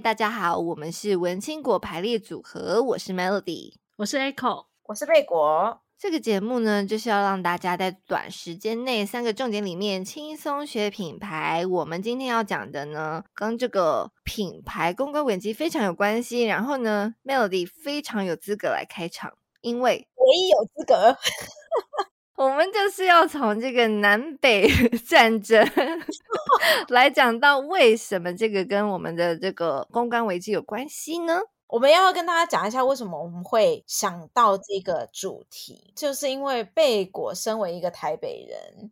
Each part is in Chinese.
大家好，我们是文青果排列组合，我是 Melody，我是 Echo，我是贝果。这个节目呢，就是要让大家在短时间内三个重点里面轻松学品牌。我们今天要讲的呢，跟这个品牌公关危机非常有关系。然后呢，Melody 非常有资格来开场，因为唯一有资格。我们就是要从这个南北 战争 来讲到为什么这个跟我们的这个公关危机有关系呢？我们要跟大家讲一下为什么我们会想到这个主题，就是因为贝果身为一个台北人，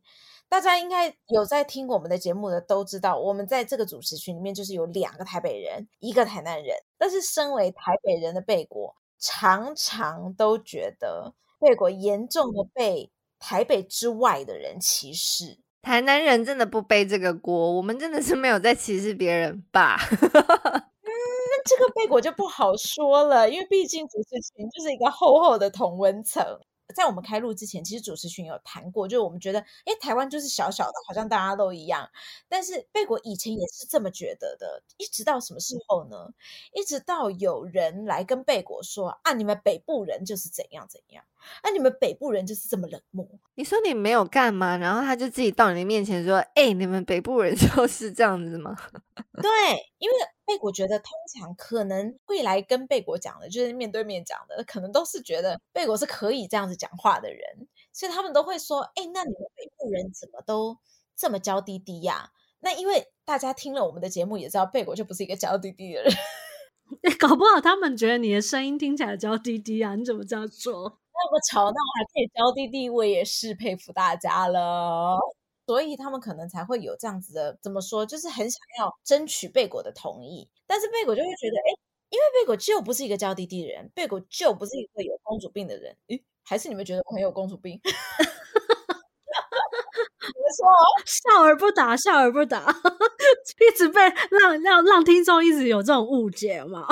大家应该有在听过我们的节目的都知道，我们在这个主持群里面就是有两个台北人，一个台南人。但是身为台北人的贝果，常常都觉得贝果严重的被。台北之外的人歧视台南人，真的不背这个锅。我们真的是没有在歧视别人吧？嗯，那这个贝果就不好说了，因为毕竟主持群就是一个厚厚的同温层。在我们开录之前，其实主持群有谈过，就是我们觉得，哎，台湾就是小小的，好像大家都一样。但是贝果以前也是这么觉得的，一直到什么时候呢？一直到有人来跟贝果说，啊，你们北部人就是怎样怎样，啊，你们北部人就是这么冷漠。你说你没有干嘛，然后他就自己到你面前说，哎，你们北部人 就是这样子吗？对，因为。贝果觉得，通常可能会来跟贝果讲的，就是面对面讲的，可能都是觉得贝果是可以这样子讲话的人，所以他们都会说：“哎，那你们北部人怎么都这么娇滴滴呀？”那因为大家听了我们的节目，也知道贝果就不是一个娇滴滴的人，搞不好他们觉得你的声音听起来娇滴滴啊，你怎么这样说？那么吵闹还可以娇滴滴，我也是佩服大家了。所以他们可能才会有这样子的，怎么说，就是很想要争取贝果的同意，但是贝果就会觉得，哎，因为贝果就不是一个娇滴滴的人，贝果就不是一个有公主病的人，诶，还是你们觉得我很有公主病？说，笑而不答，笑而不答，一直被让让让听众一直有这种误解嘛？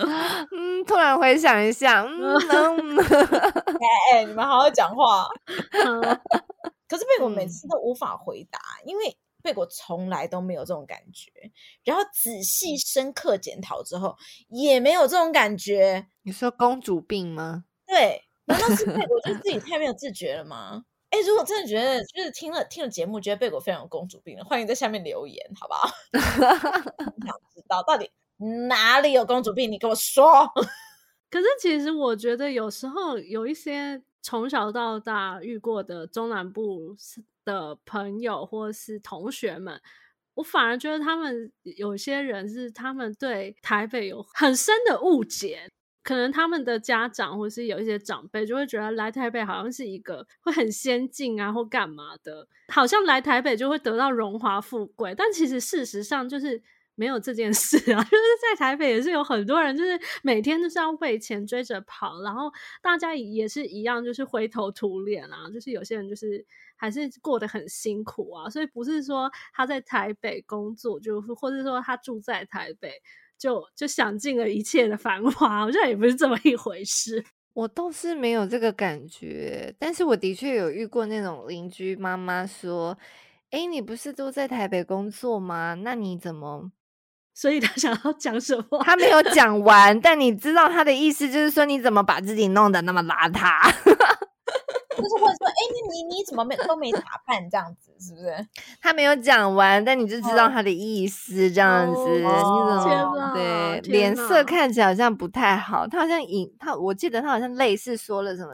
嗯，突然回想一下，嗯，哎哎，你们好好讲话。可是贝果每次都无法回答，嗯、因为贝果从来都没有这种感觉。然后仔细深刻检讨之后，也没有这种感觉。你说公主病吗？对，难道是贝果觉得自己太没有自觉了吗？哎，如果真的觉得就是听了听了节目，觉得贝果非常有公主病，欢迎在下面留言，好不好？想知道到底哪里有公主病？你跟我说。可是其实我觉得有时候有一些。从小到大遇过的中南部的朋友或是同学们，我反而觉得他们有些人是他们对台北有很深的误解，可能他们的家长或是有一些长辈就会觉得来台北好像是一个会很先进啊或干嘛的，好像来台北就会得到荣华富贵，但其实事实上就是。没有这件事啊，就是在台北也是有很多人，就是每天都是要为钱追着跑，然后大家也是一样，就是灰头土脸啊，就是有些人就是还是过得很辛苦啊，所以不是说他在台北工作就是，或者说他住在台北就就享尽了一切的繁华，好像也不是这么一回事。我倒是没有这个感觉，但是我的确有遇过那种邻居妈妈说：“诶，你不是都在台北工作吗？那你怎么？”所以他想要讲什么？他没有讲完，但你知道他的意思就是说，你怎么把自己弄得那么邋遢？就是会说，哎、欸，你你你怎么没都没打扮这样子，是不是？他没有讲完，但你就知道他的意思这样子。哦、你怎么对脸色看起来好像不太好？他好像隐他，我记得他好像类似说了什么，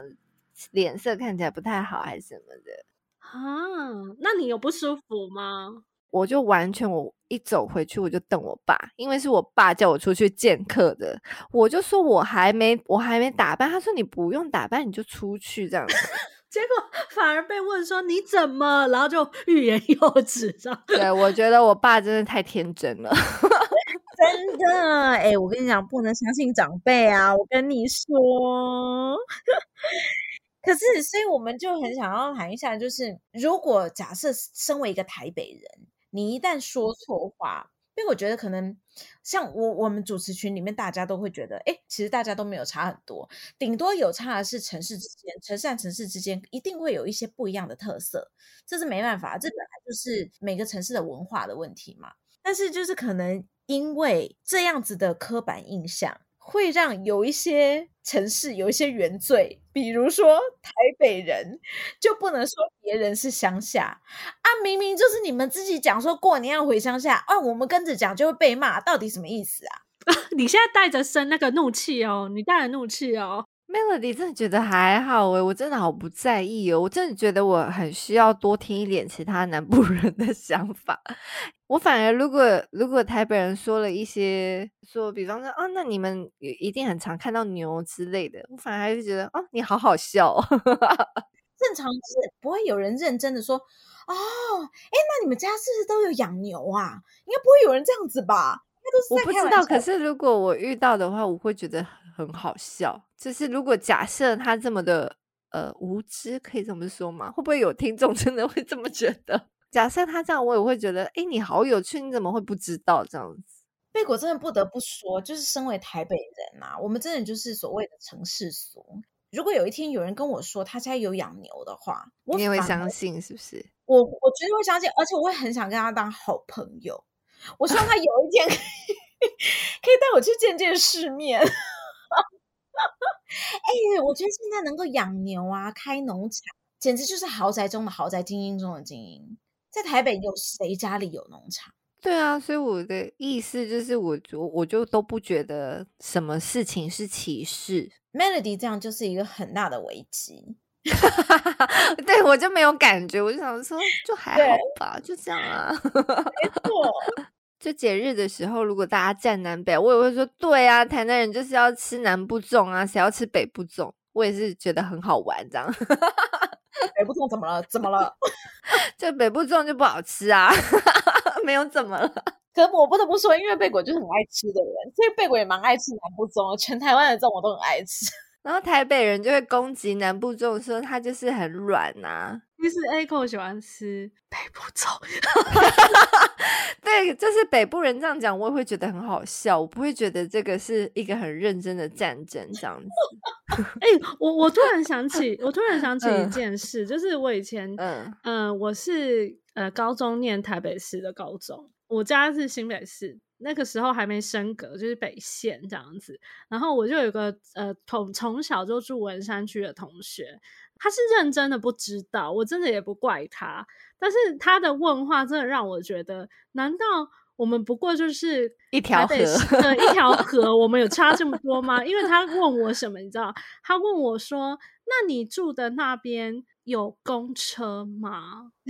脸色看起来不太好还是什么的啊？那你有不舒服吗？我就完全，我一走回去我就瞪我爸，因为是我爸叫我出去见客的。我就说我还没，我还没打扮。他说你不用打扮，你就出去这样子。结果反而被问说你怎么，然后就欲言又止这样。对，我觉得我爸真的太天真了，真的。哎、欸，我跟你讲，不能相信长辈啊！我跟你说。可是，所以我们就很想要谈一下，就是如果假设身为一个台北人。你一旦说错话，因为我觉得可能像我我们主持群里面大家都会觉得，哎，其实大家都没有差很多，顶多有差的是城市之间，城市和城市之间一定会有一些不一样的特色，这是没办法，这本来就是每个城市的文化的问题嘛。但是就是可能因为这样子的刻板印象，会让有一些城市有一些原罪，比如说台北人就不能说别人是乡下啊，明明就是你们自己讲说过年要回乡下啊，我们跟着讲就会被骂，到底什么意思啊？你现在带着生那个怒气哦，你带着怒气哦。Melody 真的觉得还好诶，我真的好不在意哦，我真的觉得我很需要多听一点其他南部 人的想法。我反而如果如果台北人说了一些说，比方说啊，那你们也一定很常看到牛之类的，我反而还是觉得哦，你好好笑哦。正常是不会有人认真的说哦，哎，那你们家是不是都有养牛啊？应该不会有人这样子吧？我不知道，可是如果我遇到的话，我会觉得很好笑。就是如果假设他这么的呃无知，可以这么说吗？会不会有听众 真的会这么觉得？假设他这样，我也会觉得，哎，你好有趣，你怎么会不知道这样子？贝果真的不得不说，就是身为台北人啊，我们真的就是所谓的城市俗。如果有一天有人跟我说他家有养牛的话，我你也会相信是不是？我我绝对会相信，而且我会很想跟他当好朋友。我希望他有一天 可以可以带我去见见世面。我觉得现在能够养牛啊，开农场，简直就是豪宅中的豪宅，精英中的精英。在台北有谁家里有农场？对啊，所以我的意思就是我，我我就都不觉得什么事情是歧视。Melody 这样就是一个很大的危机。对，我就没有感觉，我就想说，就还好吧，就这样啊。没错，就节日的时候，如果大家站南北，我也会说，对啊，台南人就是要吃南部粽啊，谁要吃北部粽？我也是觉得很好玩，这样。北部粽怎么了？怎么了？就北部粽就不好吃啊，没有怎么了。可我不得不说，因为贝果就是很爱吃的人，所以贝果也蛮爱吃南部粽，全台湾的粽我都很爱吃。然后台北人就会攻击南部粽，说它就是很软呐、啊。其实 Echo 喜欢吃北部粽，对，就是北部人这样讲，我也会觉得很好笑。我不会觉得这个是一个很认真的战争这样子。哎、欸，我我突然想起，我突然想起一件事，嗯、就是我以前，嗯嗯、呃，我是呃高中念台北市的高中，我家是新北市。那个时候还没升格，就是北线这样子。然后我就有个呃，从从小就住文山区的同学，他是认真的不知道，我真的也不怪他。但是他的问话真的让我觉得，难道我们不过就是一条河，一条 河，我们有差这么多吗？因为他问我什么，你知道？他问我说：“那你住的那边？”有公车吗？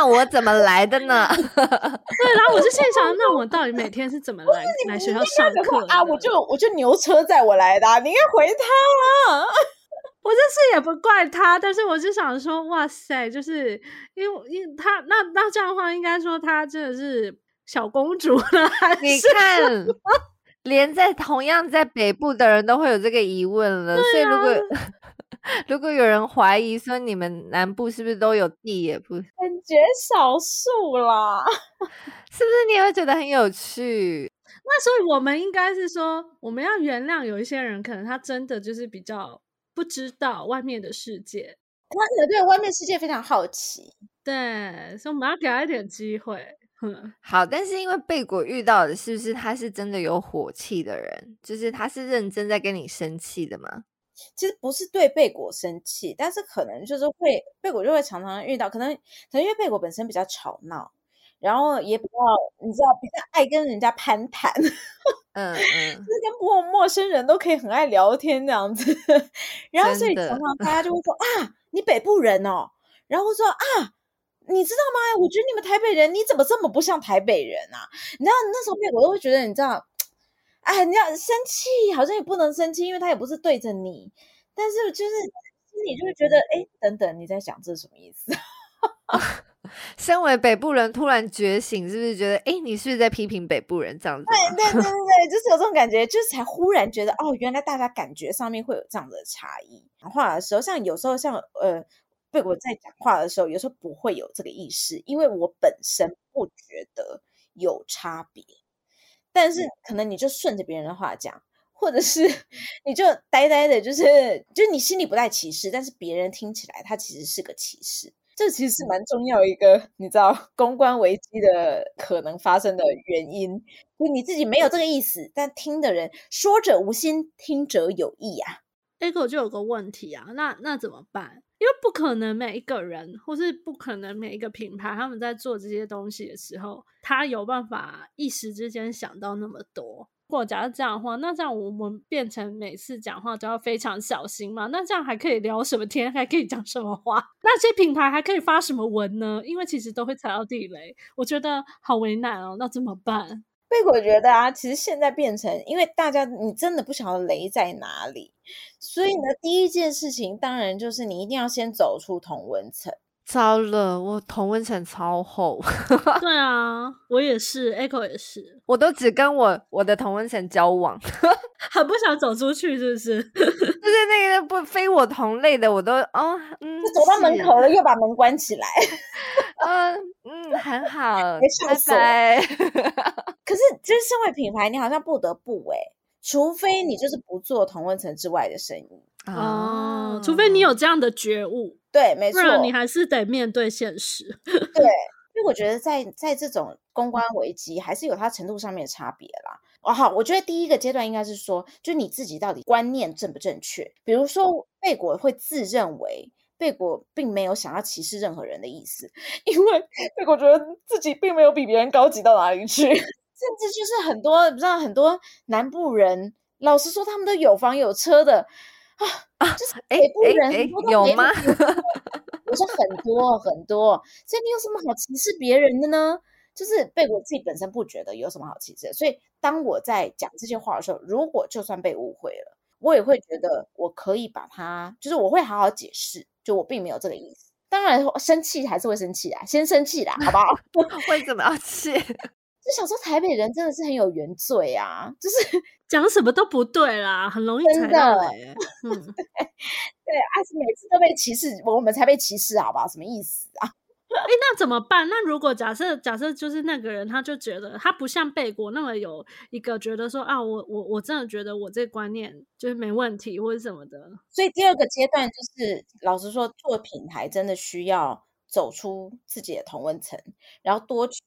那我怎么来的呢？对，然后我就心想，那我到底每天是怎么来来学校上课啊？我就我就牛车载我来的，啊，你应该回他了！我这次也不怪他，但是我就想说，哇塞，就是因为因为他那那这样的话，应该说他真的是小公主了。你看，连在同样在北部的人都会有这个疑问了，啊、所以如果。如果有人怀疑说你们南部是不是都有地，也不很绝少数啦，是不是？你也会觉得很有趣？那所以我们应该是说，我们要原谅有一些人，可能他真的就是比较不知道外面的世界，他可能对外面世界非常好奇。对，所以我们要给他一点机会。好，但是因为贝果遇到的是不是他是真的有火气的人？就是他是认真在跟你生气的吗？其实不是对贝果生气，但是可能就是会贝果就会常常遇到，可能可能因为贝果本身比较吵闹，然后也比较你知道比较爱跟人家攀谈，嗯嗯，就是跟陌陌生人都可以很爱聊天这样子，然后所以常常大家就会说啊，你北部人哦，然后说啊，你知道吗？我觉得你们台北人你怎么这么不像台北人啊？你知道那时候贝果都会觉得你知道。哎，你要生气，好像也不能生气，因为他也不是对着你，但是就是心里就会觉得，哎，等等，你在想这是什么意思？身为北部人突然觉醒，是不是觉得，哎，你是不是在批评北部人这样子？对对对对 对，就是有这种感觉，就是才忽然觉得，哦，原来大家感觉上面会有这样的差异。讲话的时候，像有时候像呃，被我在讲话的时候，有时候不会有这个意识，因为我本身不觉得有差别。但是可能你就顺着别人的话讲，或者是 你就呆呆的，就是就你心里不带歧视，但是别人听起来他其实是个歧视。这其实是蛮重要一个，你知道公关危机的可能发生的原因。就你自己没有这个意思，但听的人说者无心，听者有意啊。Echo 就有个问题啊，那那怎么办？因为不可能每一个人，或是不可能每一个品牌，他们在做这些东西的时候，他有办法一时之间想到那么多。如果假设这样的话，那这样我们变成每次讲话都要非常小心嘛？那这样还可以聊什么天？还可以讲什么话？那些品牌还可以发什么文呢？因为其实都会踩到地雷，我觉得好为难哦。那怎么办？贝果觉得啊，其实现在变成，因为大家你真的不晓得雷在哪里，所以呢，第一件事情当然就是你一定要先走出同温层。糟了，我同温层超厚。对 啊，我也是，Echo 也是，我都只跟我我的同温层交往 很不想走出去，是不是？就是那个不非我同类的，我都哦，嗯，就走到门口了，啊、又把门关起来。嗯嗯，很好，拜拜。可是，就是身为品牌，你好像不得不哎，除非你就是不做同温层之外的生意哦，除非你有这样的觉悟。对，没错，不然你还是得面对现实。对，因为我觉得在在这种公关危机，还是有它程度上面的差别啦。哦，好，我觉得第一个阶段应该是说，就你自己到底观念正不正确。比如说，贝果会自认为贝果并没有想要歧视任何人的意思，因为贝果觉得自己并没有比别人高级到哪里去，甚至就是很多，不知道很多南部人，老实说，他们都有房有车的。啊，就是北部人有吗？我说很多很多，所以你有什么好歧视别人的呢？就是被我自己本身不觉得有什么好歧视的，所以当我在讲这些话的时候，如果就算被误会了，我也会觉得我可以把它，就是我会好好解释，就我并没有这个意思。当然生气还是会生气啊，先生气啦，好不好？为什么要气？就想说台北人真的是很有原罪啊，就是 讲什么都不对啦，很容易踩到雷。嗯，对，对，啊，是每次都被歧视，我们才被歧视，好不好？什么意思啊？哎，那怎么办？那如果假设假设就是那个人，他就觉得他不像贝果那么有一个觉得说啊，我我我真的觉得我这观念就是没问题或者什么的。所以第二个阶段就是，老实说，做品牌真的需要。走出自己的同温层，然后多去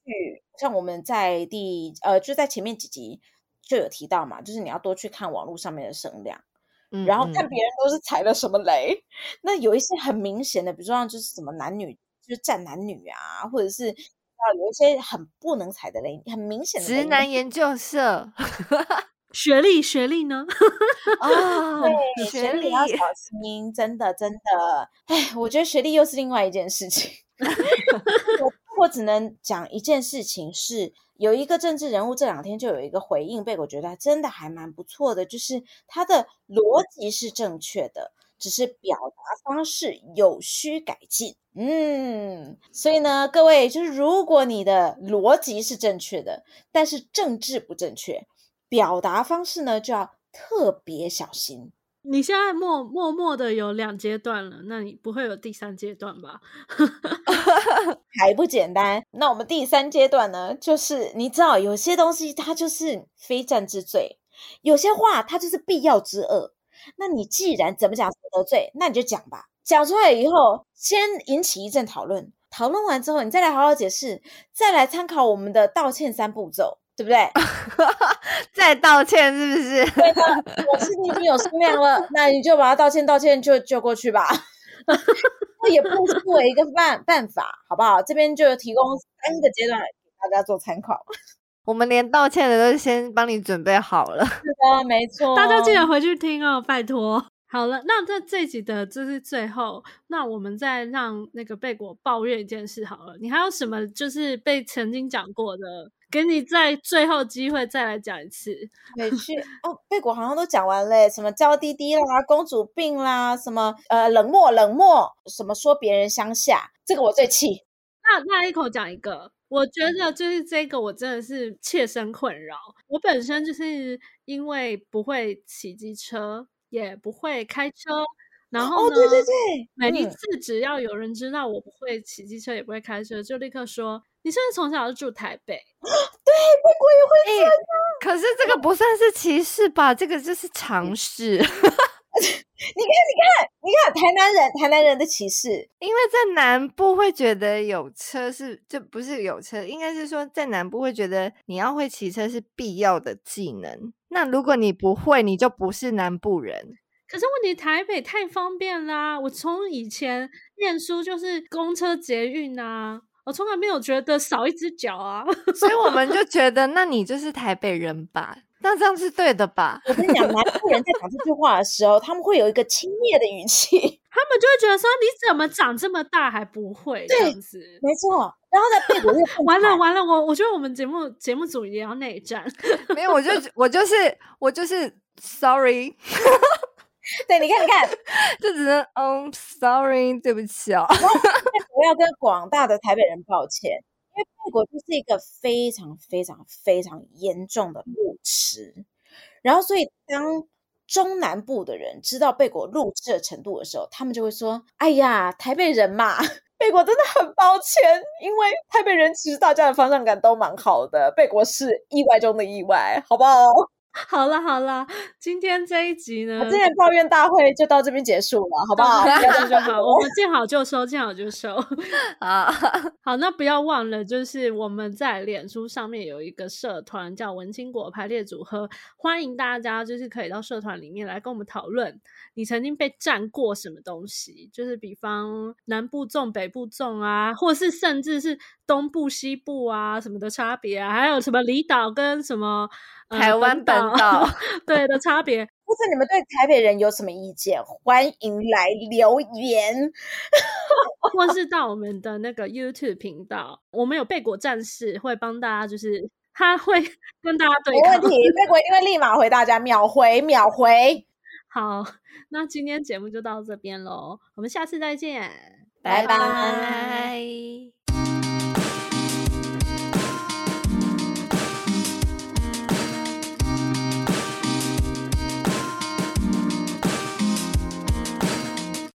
像我们在第呃就在前面几集就有提到嘛，就是你要多去看网络上面的声量，嗯，然后看别人都是踩了什么雷。嗯、那有一些很明显的，比如说就是什么男女就是站男女啊，或者是啊有一些很不能踩的雷，很明显的直男研究社。学历，学历呢？啊、哦，对，学历要小心，真的，真的。哎，我觉得学历又是另外一件事情。我我只能讲一件事情是，有一个政治人物这两天就有一个回应，被我觉得真的还蛮不错的，就是他的逻辑是正确的，只是表达方式有需改进。嗯，所以呢，各位，就是如果你的逻辑是正确的，但是政治不正确。表达方式呢，就要特别小心。你现在默默默的有两阶段了，那你不会有第三阶段吧？还不简单。那我们第三阶段呢，就是你知道有些东西它就是非战之罪，有些话它就是必要之恶。那你既然怎么讲得罪，那你就讲吧。讲出来以后，先引起一阵讨论，讨论完之后，你再来好好解释，再来参考我们的道歉三步骤。对不对？再道歉是不是？对的，我是你已经有数量了，那你就把他道歉道歉就就过去吧。这也不是作为一个办办法，好不好？这边就提供三个阶段给大家做参考。我们连道歉的都先帮你准备好了。是的，没错。大家记得回去听哦，拜托。好了，那在这集的这是最后，那我们再让那个贝果抱怨一件事好了。你还有什么就是被曾经讲过的？给你在最后机会再来讲一次。回去哦，贝果好像都讲完了，什么娇滴滴啦，公主病啦，什么呃冷漠冷漠，什么说别人乡下，这个我最气。那那一口讲一个，我觉得就是这个，我真的是切身困扰。我本身就是因为不会骑机车。也不会开车，然后呢？哦、对对对，每一次只要有人知道我不会骑机车，也不会开车，就立刻说：“你是不是从小就住台北？” 对，贝果也会这样、欸。可是这个不算是歧视吧？这个就是常识。你看，你看，你看，台南人，台南人的歧视，因为在南部会觉得有车是就不是有车，应该是说在南部会觉得你要会骑车是必要的技能。那如果你不会，你就不是南部人。可是问题台北太方便啦！我从以前念书就是公车捷运啊，我从来没有觉得少一只脚啊，所以我们就觉得，那你就是台北人吧？那这样是对的吧？我跟你讲，南部人在讲这句话的时候，他们会有一个轻蔑的语气，他们就会觉得说：“你怎么长这么大还不会？”这样子，没错。然后在贝果又 完了完了，我我觉得我们节目节目组也要内战。没有，我就我就是我就是 sorry。对，你看，你看，就只能嗯，sorry，对不起哦。要跟广大的台北人抱歉，因为贝果就是一个非常非常非常严重的路痴。然后，所以当中南部的人知道贝果路痴的程度的时候，他们就会说：“哎呀，台北人嘛，贝果真的很抱歉，因为台北人其实大家的方向感都蛮好的，贝果是意外中的意外，好不好？” 好了好了，今天这一集呢，今天抱怨大会就到这边结束了，好不好？结束就好，我们见好就收，见好就收。好好，那不要忘了，就是我们在脸书上面有一个社团叫文青果排列组合，欢迎大家就是可以到社团里面来跟我们讨论，你曾经被占过什么东西，就是比方南部粽、北部粽啊，或是甚至是东部、西部啊什么的差别啊，还有什么离岛跟什么。台湾本岛 对的差别，或者你们对台北人有什么意见？欢迎来留言，或是到我们的那个 YouTube 频道，我们有贝果战士会帮大家，就是他会 跟大家对抗。没问题，贝果一定会立马回大家，秒回秒回。好，那今天节目就到这边喽，我们下次再见，拜拜。